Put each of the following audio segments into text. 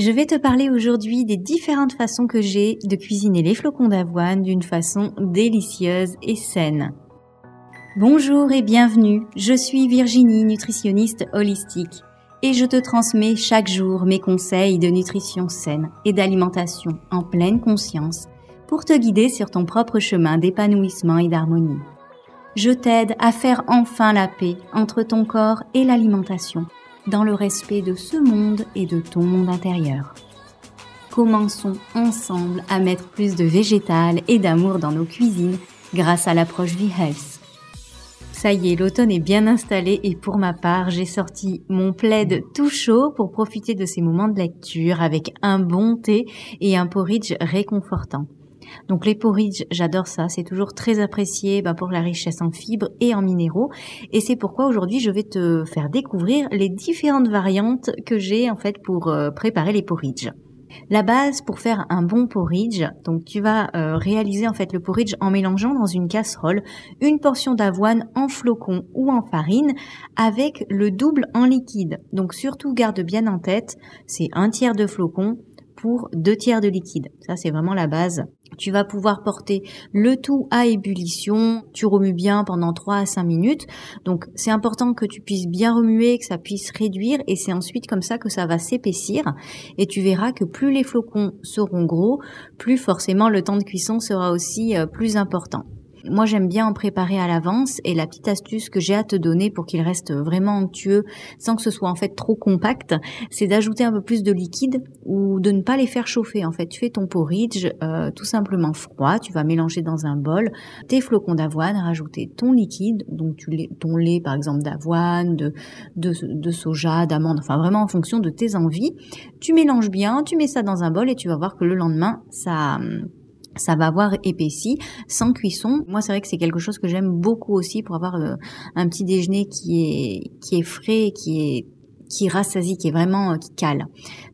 Je vais te parler aujourd'hui des différentes façons que j'ai de cuisiner les flocons d'avoine d'une façon délicieuse et saine. Bonjour et bienvenue, je suis Virginie, nutritionniste holistique, et je te transmets chaque jour mes conseils de nutrition saine et d'alimentation en pleine conscience pour te guider sur ton propre chemin d'épanouissement et d'harmonie. Je t'aide à faire enfin la paix entre ton corps et l'alimentation dans le respect de ce monde et de ton monde intérieur. Commençons ensemble à mettre plus de végétal et d'amour dans nos cuisines grâce à l'approche V-Health. Ça y est, l'automne est bien installé et pour ma part, j'ai sorti mon plaid tout chaud pour profiter de ces moments de lecture avec un bon thé et un porridge réconfortant. Donc les porridge, j'adore ça, c'est toujours très apprécié bah, pour la richesse en fibres et en minéraux. Et c'est pourquoi aujourd'hui je vais te faire découvrir les différentes variantes que j'ai en fait pour euh, préparer les porridge. La base pour faire un bon porridge, donc tu vas euh, réaliser en fait le porridge en mélangeant dans une casserole une portion d'avoine en flocons ou en farine avec le double en liquide. Donc surtout garde bien en tête, c'est un tiers de flocons pour deux tiers de liquide. Ça c'est vraiment la base tu vas pouvoir porter le tout à ébullition. Tu remues bien pendant 3 à 5 minutes. Donc c'est important que tu puisses bien remuer, que ça puisse réduire et c'est ensuite comme ça que ça va s'épaissir. Et tu verras que plus les flocons seront gros, plus forcément le temps de cuisson sera aussi euh, plus important. Moi, j'aime bien en préparer à l'avance et la petite astuce que j'ai à te donner pour qu'il reste vraiment onctueux sans que ce soit en fait trop compact, c'est d'ajouter un peu plus de liquide ou de ne pas les faire chauffer. En fait, tu fais ton porridge euh, tout simplement froid, tu vas mélanger dans un bol tes flocons d'avoine, rajouter ton liquide, donc ton lait par exemple d'avoine, de, de, de soja, d'amande, enfin vraiment en fonction de tes envies. Tu mélanges bien, tu mets ça dans un bol et tu vas voir que le lendemain, ça ça va avoir épaissi sans cuisson. Moi, c'est vrai que c'est quelque chose que j'aime beaucoup aussi pour avoir euh, un petit déjeuner qui est qui est frais, qui est qui rassasie, qui est vraiment euh, qui cale.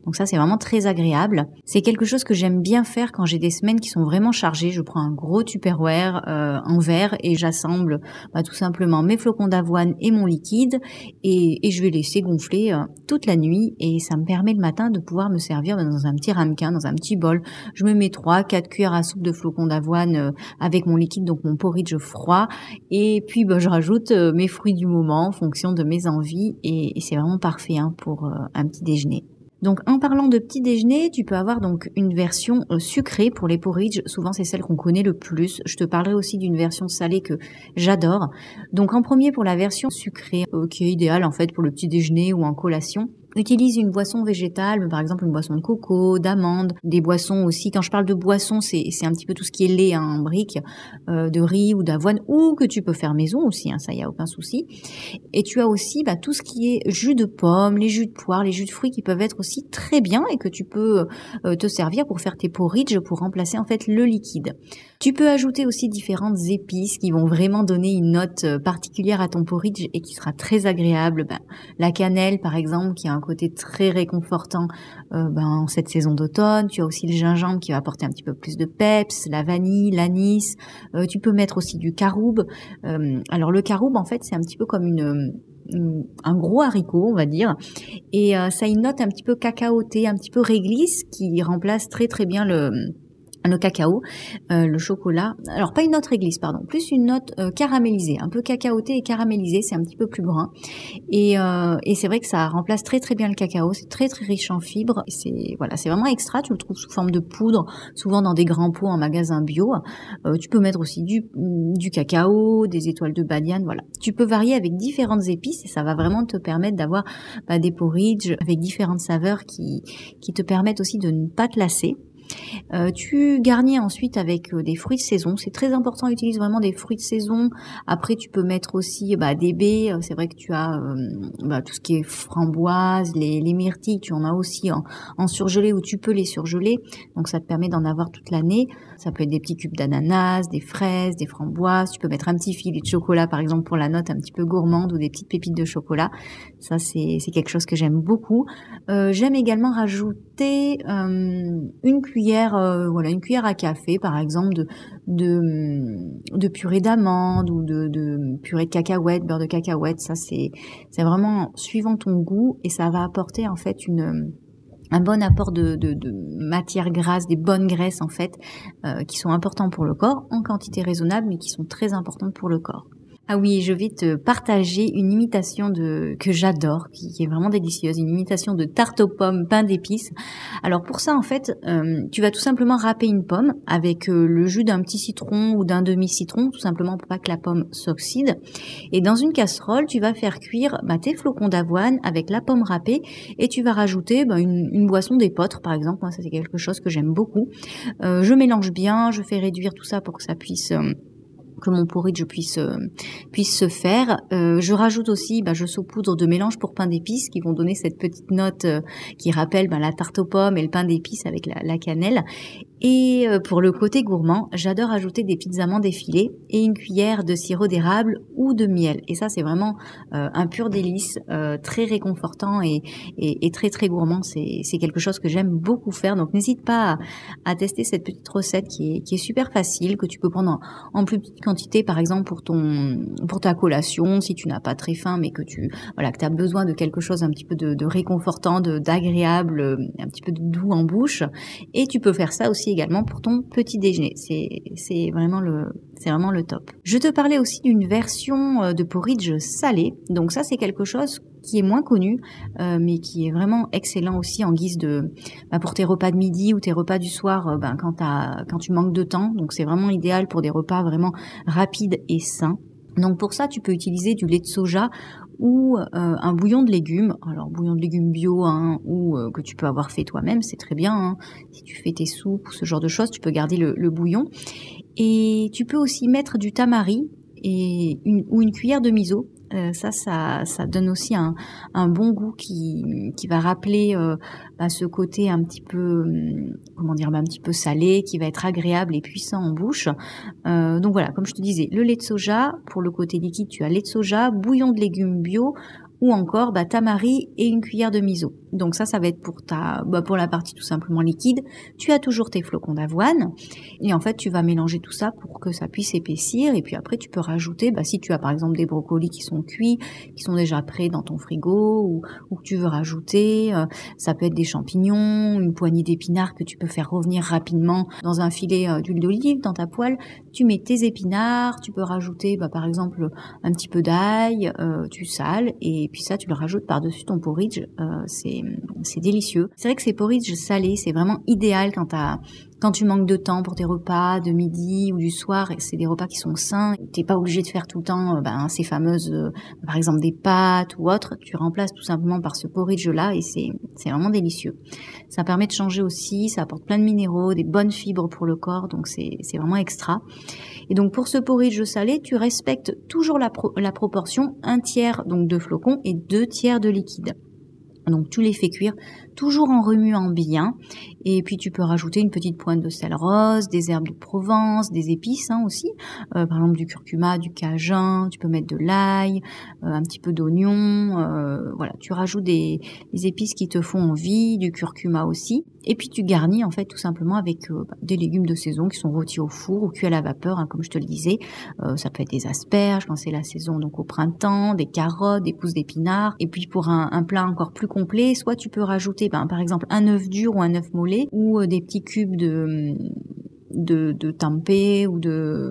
Donc ça c'est vraiment très agréable. C'est quelque chose que j'aime bien faire quand j'ai des semaines qui sont vraiment chargées. Je prends un gros tupperware euh, en verre et j'assemble bah, tout simplement mes flocons d'avoine et mon liquide et, je vais laisser gonfler euh, toute la nuit et ça me permet le matin de pouvoir me servir dans un petit ramequin, dans un petit bol. Je me mets trois, quatre cuillères à soupe de flocons d'avoine avec mon liquide, donc mon porridge froid et puis bah, je rajoute mes fruits du moment en fonction de mes envies et c'est vraiment parfait Hein, pour euh, un petit déjeuner. Donc en parlant de petit déjeuner, tu peux avoir donc une version euh, sucrée pour les porridge. Souvent c'est celle qu'on connaît le plus. Je te parlerai aussi d'une version salée que j'adore. Donc en premier pour la version sucrée, qui est idéale en fait pour le petit déjeuner ou en collation utilise une boisson végétale, par exemple une boisson de coco, d'amande, des boissons aussi. Quand je parle de boisson, c'est un petit peu tout ce qui est lait hein, en brique, euh, de riz ou d'avoine, ou que tu peux faire maison aussi, hein, ça y a aucun souci. Et tu as aussi bah, tout ce qui est jus de pomme, les jus de poire, les jus de fruits qui peuvent être aussi très bien et que tu peux euh, te servir pour faire tes porridge pour remplacer en fait le liquide. Tu peux ajouter aussi différentes épices qui vont vraiment donner une note euh, particulière à ton porridge et qui sera très agréable. Ben, la cannelle par exemple qui a un côté très réconfortant euh, ben, en cette saison d'automne. Tu as aussi le gingembre qui va apporter un petit peu plus de peps, la vanille, l'anis. Euh, tu peux mettre aussi du caroube. alors le caroube en fait c'est un petit peu comme une un gros haricot, on va dire, et ça a une note un petit peu cacaotée, un petit peu réglisse, qui remplace très très bien le, le cacao, euh, le chocolat. Alors pas une note réglisse, pardon, plus une note euh, caramélisée, un peu cacaotée et caramélisée, c'est un petit peu plus brun. Et, euh, et c'est vrai que ça remplace très très bien le cacao, c'est très très riche en fibres. C'est voilà, c'est vraiment extra. Tu le trouves sous forme de poudre, souvent dans des grands pots en magasin bio. tu peux mettre aussi du, du cacao, des étoiles de badiane, voilà. Tu peux varier avec différentes épices et ça va vraiment te permettre d'avoir bah, des porridge avec différentes saveurs qui qui te permettent aussi de ne pas te lasser. Euh, tu garnis ensuite avec euh, des fruits de saison. C'est très important, utilise vraiment des fruits de saison. Après, tu peux mettre aussi bah, des baies. Euh, c'est vrai que tu as bah, tout ce qui est framboise, les, myrtilles, tu en as aussi en, en, surgelé ou tu peux les surgeler. Donc ça te permet d'en avoir toute l'année. Ça peut être des petits cubes d'ananas, des fraises, des framboises. Tu peux mettre un petit filet de chocolat, par exemple, pour la note un petit peu gourmande ou des petites pépites de chocolat. Ça, c'est quelque chose que j'aime beaucoup. j'aime également rajouter une cuillère euh, voilà, une cuillère à café, par exemple, de, de, purée d'amande ou de, purée de cacahuètes, beurre de cacahuète. Ça, c'est, vraiment suivant ton goût et ça va apporter en fait un bon apport de, de, matières grasses, des bonnes graisses en fait, euh, qui sont importants pour le corps, en quantité raisonnable, mais qui sont très importantes pour le corps. Ah oui, je vais te partager une imitation de que j'adore, qui, est vraiment délicieuse, une imitation de tarte aux pommes pain d'épices. Alors pour ça, en fait, euh, tu vas tout simplement râper une pomme avec euh, le jus d'un petit citron ou d'un demi-citron, tout simplement pour pas que la pomme s'oxyde. Et dans une casserole, tu vas faire cuire bah, tes flocons d'avoine avec la pomme râpée et tu vas rajouter bah, une, boisson d'épeautre, par exemple. Moi, ça c'est quelque chose que j'aime beaucoup. Euh, je mélange bien, je fais réduire tout ça pour que ça puisse que mon porridge puisse euh, puisse se faire. Euh, je rajoute aussi, bah, je saupoudre de mélange pour pain d'épices qui vont donner cette petite note euh, qui rappelle bah, la tarte aux pommes et le pain d'épices avec la, la, cannelle. Et pour le côté gourmand, j'adore ajouter des petites amandes effilées et une cuillère de sirop d'érable ou de miel. Et ça, c'est vraiment un pur délice, très réconfortant et, et, et, très très gourmand. C'est quelque chose que j'aime beaucoup faire. Donc n'hésite pas à, à, tester cette petite recette qui est, qui est super facile, que tu peux prendre en, en plus petite par exemple pour ton pour ta collation, si tu n'as pas très faim, mais que tu voilà que as besoin de quelque chose un petit peu de, de réconfortant, d'agréable, euh, un petit peu de doux en bouche. Et tu peux faire ça aussi également pour ton petit déjeuner. C'est c'est vraiment le c'est vraiment le top. Je te parlais aussi d'une version euh, de porridge salé. Donc ça c'est quelque chose qui est moins connu, euh, mais qui est vraiment excellent aussi en guise de bah, pour tes repas de midi ou tes repas du soir euh, ben, quand, tu manques de temps. Donc c'est vraiment idéal pour des repas vraiment rapides et sains. Donc pour ça, tu peux utiliser du lait de soja ou euh, un bouillon de légumes. Alors bouillon de légumes bio hein, ou que tu peux avoir fait toi-même, c'est très bien. Hein. Si tu fais tes soupes ou ce genre de choses, tu peux garder le, bouillon. Et tu peux aussi mettre du tamari ou une cuillère de miso euh, ça, ça, donne aussi un, bon goût qui, qui va rappeler euh, bah, ce côté un petit peu, hum, comment dire, bah, un petit peu salé, qui va être agréable et puissant en bouche. Euh, donc voilà, comme je te disais, le lait de soja, pour le côté liquide, tu as lait de soja, bouillon de légumes bio, ou encore bah, tamari et une cuillère de miso. Donc ça, ça va être pour ta, bah, pour la partie tout simplement liquide. Tu as toujours tes flocons d'avoine et en fait tu vas mélanger tout ça pour que ça puisse épaissir et puis après tu peux rajouter, bah, si tu as par exemple des brocolis qui sont cuits, qui sont déjà prêts dans ton frigo ou, que tu veux rajouter, euh, ça peut être des champignons, une poignée d'épinards que tu peux faire revenir rapidement dans un filet euh, d'huile d'olive dans ta poêle. Tu mets tes épinards, tu peux rajouter bah, par exemple un petit peu d'ail, euh, tu sales puis ça tu le rajoutes par-dessus ton porridge. c'est c'est délicieux. C'est vrai que ces porridge salés, c'est vraiment idéal quand t'as quand tu manques de temps pour tes repas de midi ou du soir, c'est des repas qui sont sains, t'es pas obligé de faire tout le temps euh, ben, ces fameuses, euh, par exemple des pâtes ou autres, tu remplaces tout simplement par ce porridge là et c'est vraiment délicieux. Ça permet de changer aussi, ça apporte plein de minéraux, des bonnes fibres pour le corps, donc c'est vraiment extra. Et donc pour ce porridge salé, tu respectes toujours la, la proportion un tiers donc de flocons et deux tiers de liquide. Donc tu les fais cuire toujours en remuant bien. Et puis tu peux rajouter une petite pointe de sel rose, des herbes de Provence, des épices hein, aussi. Euh, par exemple du curcuma, du cajun, tu peux mettre de l'ail, euh, un petit peu d'oignon. Euh, voilà, tu rajoutes des, épices qui te font envie, du curcuma aussi. Et puis tu garnis en fait tout simplement avec bah, des légumes de saison qui sont rôtis au four ou cuits à la vapeur, hein, comme je te le disais. ça peut être des asperges quand c'est la saison, donc au printemps, des carottes, des pousses d'épinards. Et puis pour un, un plat encore plus complet, soit tu peux rajouter ben, par exemple un œuf dur ou un œuf mollet ou euh, des petits cubes de de, de tempeh ou de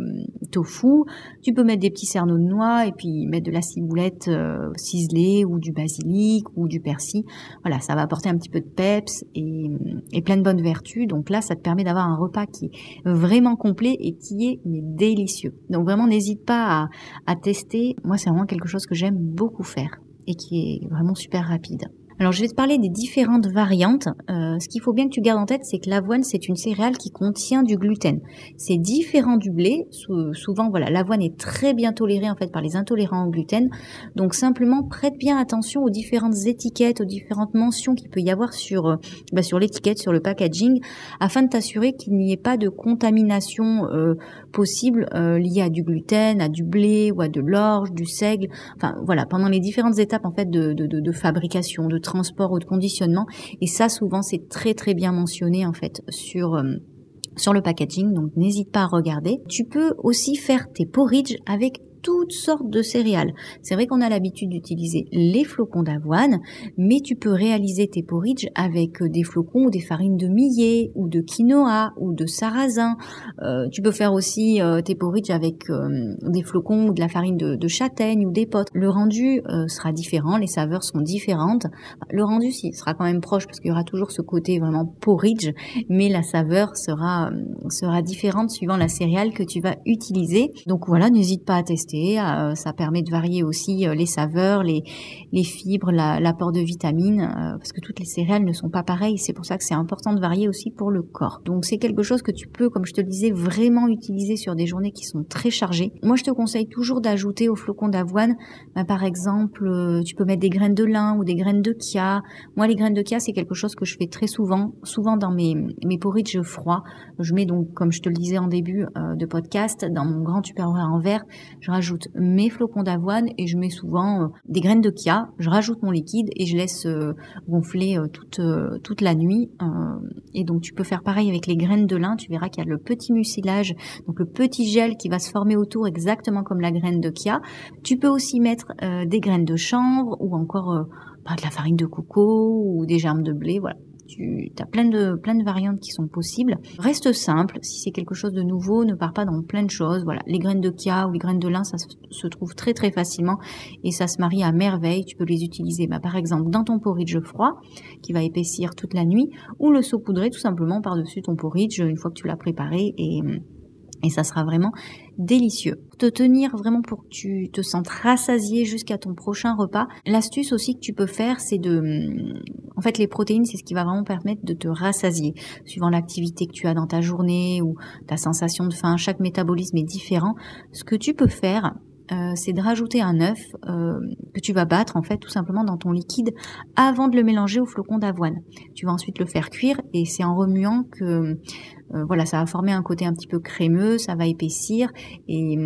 tofu. Tu peux mettre des petits cerneaux de noix et puis mettre de la ciboulette euh, ciselée ou du basilic ou du persil. Voilà, ça va apporter un petit peu de peps et, plein de bonnes vertus. Donc là, ça te permet d'avoir un repas qui est vraiment complet et qui est délicieux. Donc vraiment, n'hésite pas à tester. Moi, c'est vraiment quelque chose que j'aime beaucoup faire et qui est vraiment super rapide. Alors je vais te parler des différentes variantes. Euh, ce qu'il faut bien que tu gardes en tête, c'est que l'avoine c'est une céréale qui contient du gluten. C'est différent du blé. souvent voilà, l'avoine est très bien tolérée en fait par les intolérants au gluten. Donc simplement prête bien attention aux différentes étiquettes, aux différentes mentions qu'il peut y avoir sur euh, bah, sur l'étiquette, sur le packaging, afin de t'assurer qu'il n'y ait pas de contamination euh, possible liée à du gluten, à du blé ou à de l'orge, du seigle. Enfin voilà, pendant les différentes étapes en fait de, de, de, de fabrication, de transport ou de conditionnement. Et ça, souvent, c'est très très bien mentionné en fait sur euh, sur le packaging, donc n'hésite pas à regarder. Tu peux aussi faire tes porridge avec toutes sortes de céréales. C'est vrai qu'on a l'habitude d'utiliser les flocons d'avoine, mais tu peux réaliser tes porridge avec des flocons ou des farines de millet ou de quinoa ou de sarrasin. Euh, tu peux faire aussi euh, tes porridge avec euh, des flocons ou de la farine de, châtaigne ou d'épeautre. Le rendu sera différent, les saveurs sont différentes. Le rendu si, sera quand même proche parce qu'il y aura toujours ce côté vraiment porridge, mais la saveur sera sera différente suivant la céréale que tu vas utiliser. Donc voilà, n'hésite pas à tester. Ça permet de varier aussi les saveurs, les, les fibres, l'apport de vitamines, parce que toutes les céréales ne sont pas pareilles. C'est pour ça que c'est important de varier aussi pour le corps. Donc c'est quelque chose que tu peux, comme je te le disais, vraiment utiliser sur des journées qui sont très chargées. Moi, je te conseille toujours d'ajouter au flocon d'avoine, bah, par exemple, euh, tu peux mettre des graines de lin ou des graines de chia. Moi, les graines de chia, c'est quelque chose que je fais très souvent, souvent dans mes, mes porridge froids. Je mets donc, comme je te le disais en début euh, de podcast, dans mon grand tupperware en verre, je rajoute mes flocons d'avoine et je mets souvent euh, des graines de chia. Je rajoute mon liquide et je laisse gonfler toute, toute la nuit. et donc, tu peux faire pareil avec les graines de lin. Tu verras qu'il y a le petit mucilage, donc le petit gel qui va se former autour exactement comme la graine de kia. Tu peux aussi mettre euh, des graines de chanvre ou encore euh, bah, de la farine de coco ou des germes de blé. Voilà, tu as plein de, plein de variantes qui sont possibles. Reste simple, si c'est quelque chose de nouveau, ne pars pas dans plein de choses. Voilà, les graines de kia ou les graines de lin, ça se trouve très très facilement et ça se marie à merveille. Tu peux les utiliser, bah, par exemple, dans ton porridge froid qui va épaissir toute la nuit ou le saupoudrer tout simplement par-dessus ton porridge une fois que tu l'as préparé et et ça sera vraiment délicieux. Te tenir vraiment pour que tu te sentes rassasié jusqu'à ton prochain repas. L'astuce aussi que tu peux faire, c'est de... En fait, les protéines, c'est ce qui va vraiment permettre de te rassasier. Suivant l'activité que tu as dans ta journée ou ta sensation de faim, chaque métabolisme est différent. Ce que tu peux faire, euh, c'est de rajouter un œuf euh, que tu vas battre en fait tout simplement dans ton liquide avant de le mélanger au flocon d'avoine. Tu vas ensuite le faire cuire et c'est en remuant que euh, voilà ça va former un côté un petit peu crémeux, ça va épaissir et,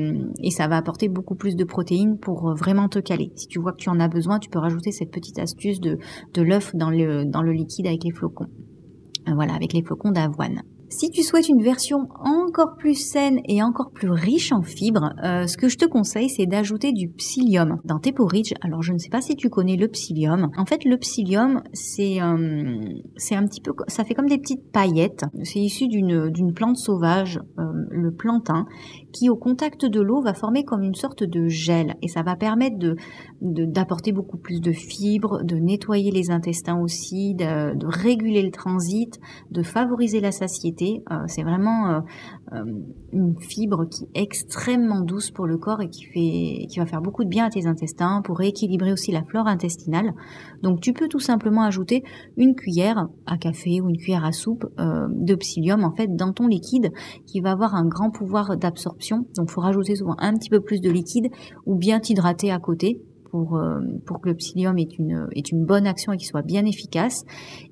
ça va apporter beaucoup plus de protéines pour vraiment te caler. Si tu vois que tu en as besoin, tu peux rajouter cette petite astuce de, de l'œuf dans le, dans le liquide avec les flocons. Voilà, avec les flocons d'avoine. Si tu souhaites une version encore plus saine et encore plus riche en fibres, euh, ce que je te conseille, c'est d'ajouter du psyllium dans tes porridge. Alors, je ne sais pas si tu connais le psyllium. En fait, le psyllium, c'est euh, un petit peu, ça fait comme des petites paillettes. C'est issu d'une d'une plante sauvage, euh, le plantain, qui au contact de l'eau va former comme une sorte de gel et ça va permettre d'apporter beaucoup plus de fibres, de nettoyer les intestins aussi, de, réguler le transit, de favoriser la satiété euh, c'est vraiment euh, euh, une fibre qui est extrêmement douce pour le corps et qui fait, qui va faire beaucoup de bien à tes intestins pour rééquilibrer aussi la flore intestinale. Donc tu peux tout simplement ajouter une cuillère à café ou une cuillère à soupe de psyllium en fait dans ton liquide qui va avoir un grand pouvoir d'absorption. Donc faut rajouter souvent un petit peu plus de liquide ou bien t'hydrater à côté pour, euh, pour que le psyllium ait une, ait une bonne action et qu'il soit bien efficace.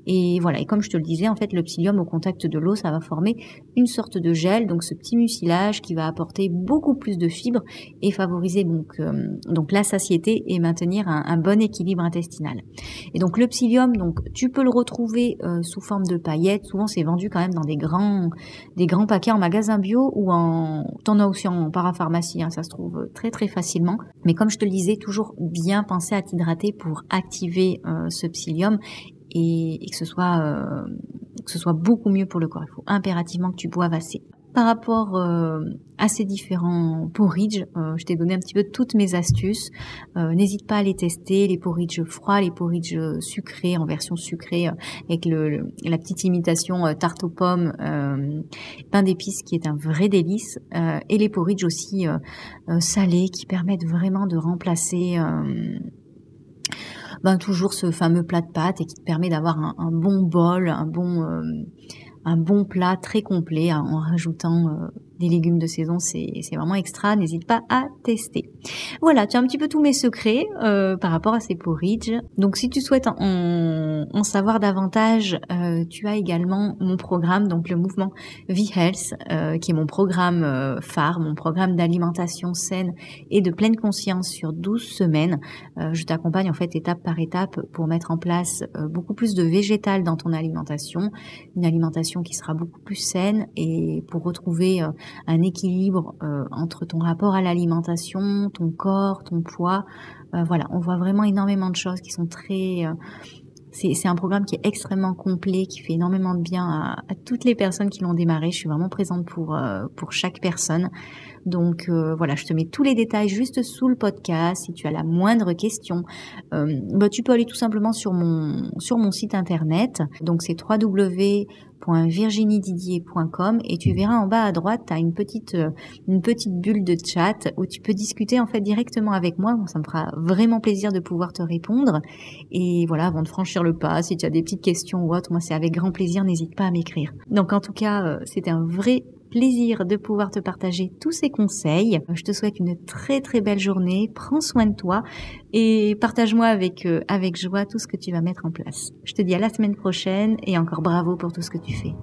Et voilà, et comme je te le disais, en fait, le psyllium au contact de l'eau, ça va former une sorte de gel, donc ce petit mucilage qui va apporter beaucoup plus de fibres et favoriser donc, euh, donc la satiété et maintenir un, bon équilibre intestinal. Et donc le psyllium, donc tu peux le retrouver euh, sous forme de paillettes. Souvent, c'est vendu quand même dans des grands, des grands paquets en magasin bio ou en, t'en as aussi en parapharmacie, hein, ça se trouve très très facilement. Mais comme je te le disais, toujours bien penser à t'hydrater pour activer euh, ce psyllium et, que ce soit euh, que ce soit beaucoup mieux pour le corps. Il faut impérativement que tu boives assez par rapport euh, à ces différents porridge, euh, je t'ai donné un petit peu toutes mes astuces. Euh, n'hésite pas à les tester, les porridge froids, les porridge sucrés en version sucrée avec le, la petite imitation tarte aux pommes, pain d'épices qui est un vrai délice, et les porridge aussi salés qui permettent vraiment de remplacer ben, toujours ce fameux plat de pâtes et qui te permet d'avoir un, un, bon bol, un bon un bon plat très complet hein, en rajoutant euh, des légumes de saison, c'est vraiment extra. N'hésite pas à tester. Voilà, tu as un petit peu tous mes secrets euh, par rapport à ces porridge. Donc, si tu souhaites en, en savoir davantage, euh, tu as également mon programme, donc le mouvement V-Health, euh, qui est mon programme euh, phare, mon programme d'alimentation saine et de pleine conscience sur 12 semaines. Euh, je t'accompagne en fait étape par étape pour mettre en place euh, beaucoup plus de végétal dans ton alimentation, une alimentation qui sera beaucoup plus saine et pour retrouver un équilibre euh, entre ton rapport à l'alimentation, ton corps, ton poids. Euh, voilà, on voit vraiment énormément de choses qui sont très c'est un programme qui est extrêmement complet, qui fait énormément de bien à, toutes les personnes qui l'ont démarré. Je suis vraiment présente pour, pour chaque personne. Donc euh, voilà, je te mets tous les détails juste sous le podcast. Si tu as la moindre question, euh, bah, tu peux aller tout simplement sur mon, sur mon site internet. Donc c'est www.virginiedidier.com et tu verras en bas à droite, tu as une petite, euh, une petite bulle de chat où tu peux discuter en fait directement avec moi. ça me fera vraiment plaisir de pouvoir te répondre. Et voilà, avant de franchir le pas, si tu as des petites questions ou autre, moi c'est avec grand plaisir, n'hésite pas à m'écrire. Donc en tout cas, c'était un vrai plaisir de pouvoir te partager tous ces conseils. Je te souhaite une très très belle journée. Prends soin de toi et partage-moi avec, euh, avec joie tout ce que tu vas mettre en place. Je te dis à la semaine prochaine et encore bravo pour tout ce que tu fais.